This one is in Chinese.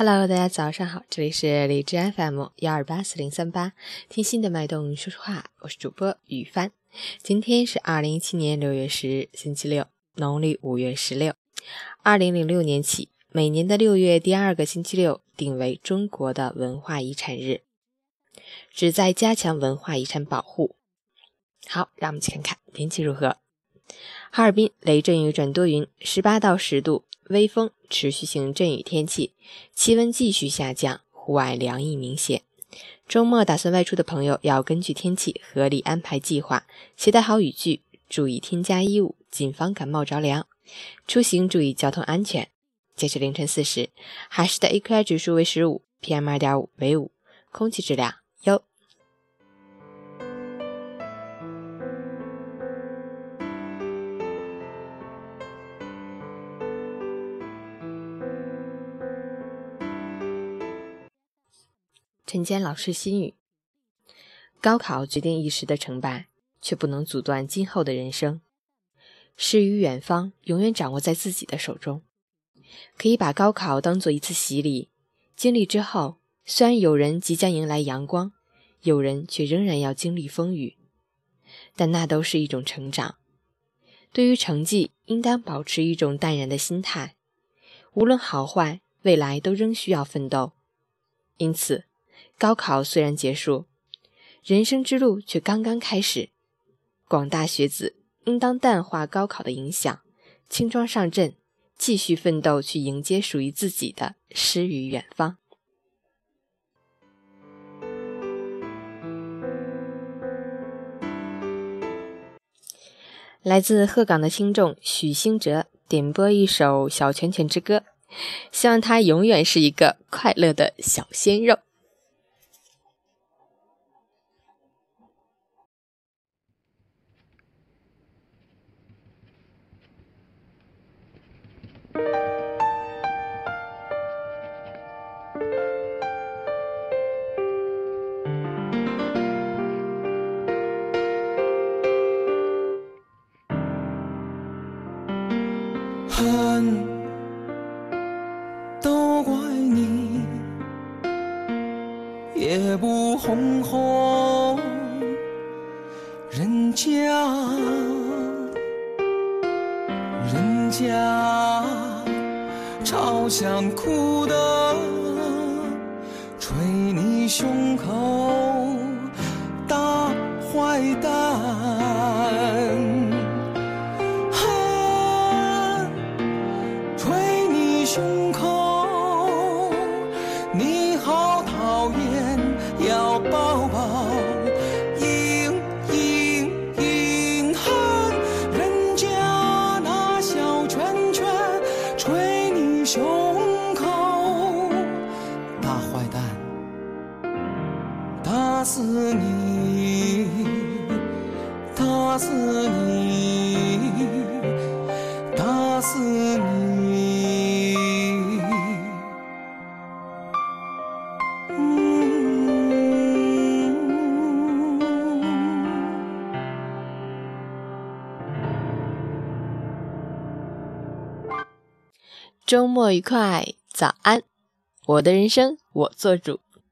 Hello，大家早上好，这里是荔枝 FM 幺二八四零三八，听心的脉动说说话，我是主播雨帆。今天是二零一七年六月十日，星期六，农历五月十六。二零零六年起，每年的六月第二个星期六定为中国的文化遗产日，旨在加强文化遗产保护。好，让我们去看看天气如何。哈尔滨雷阵雨转多云，十八到十度，微风，持续性阵雨天气，气温继续下降，户外凉意明显。周末打算外出的朋友要根据天气合理安排计划，携带好雨具，注意添加衣物，谨防感冒着凉。出行注意交通安全。截至凌晨四时，海市的 AQI 指数为十五，PM 二点五为五，空气质量优。陈坚老师心语：高考决定一时的成败，却不能阻断今后的人生。诗与远方，永远掌握在自己的手中。可以把高考当做一次洗礼，经历之后，虽然有人即将迎来阳光，有人却仍然要经历风雨，但那都是一种成长。对于成绩，应当保持一种淡然的心态。无论好坏，未来都仍需要奋斗。因此。高考虽然结束，人生之路却刚刚开始。广大学子应当淡化高考的影响，轻装上阵，继续奋斗，去迎接属于自己的诗与远方。来自鹤岗的听众许兴哲点播一首《小拳拳之歌》，希望他永远是一个快乐的小鲜肉。恨都怪你，也不哄哄人家，人家朝想哭的捶你胸口，大坏蛋。要抱抱，隐隐隐恨人家拿小拳拳捶你胸口，大坏蛋，打死你，打死你，周末愉快，早安！我的人生我做主。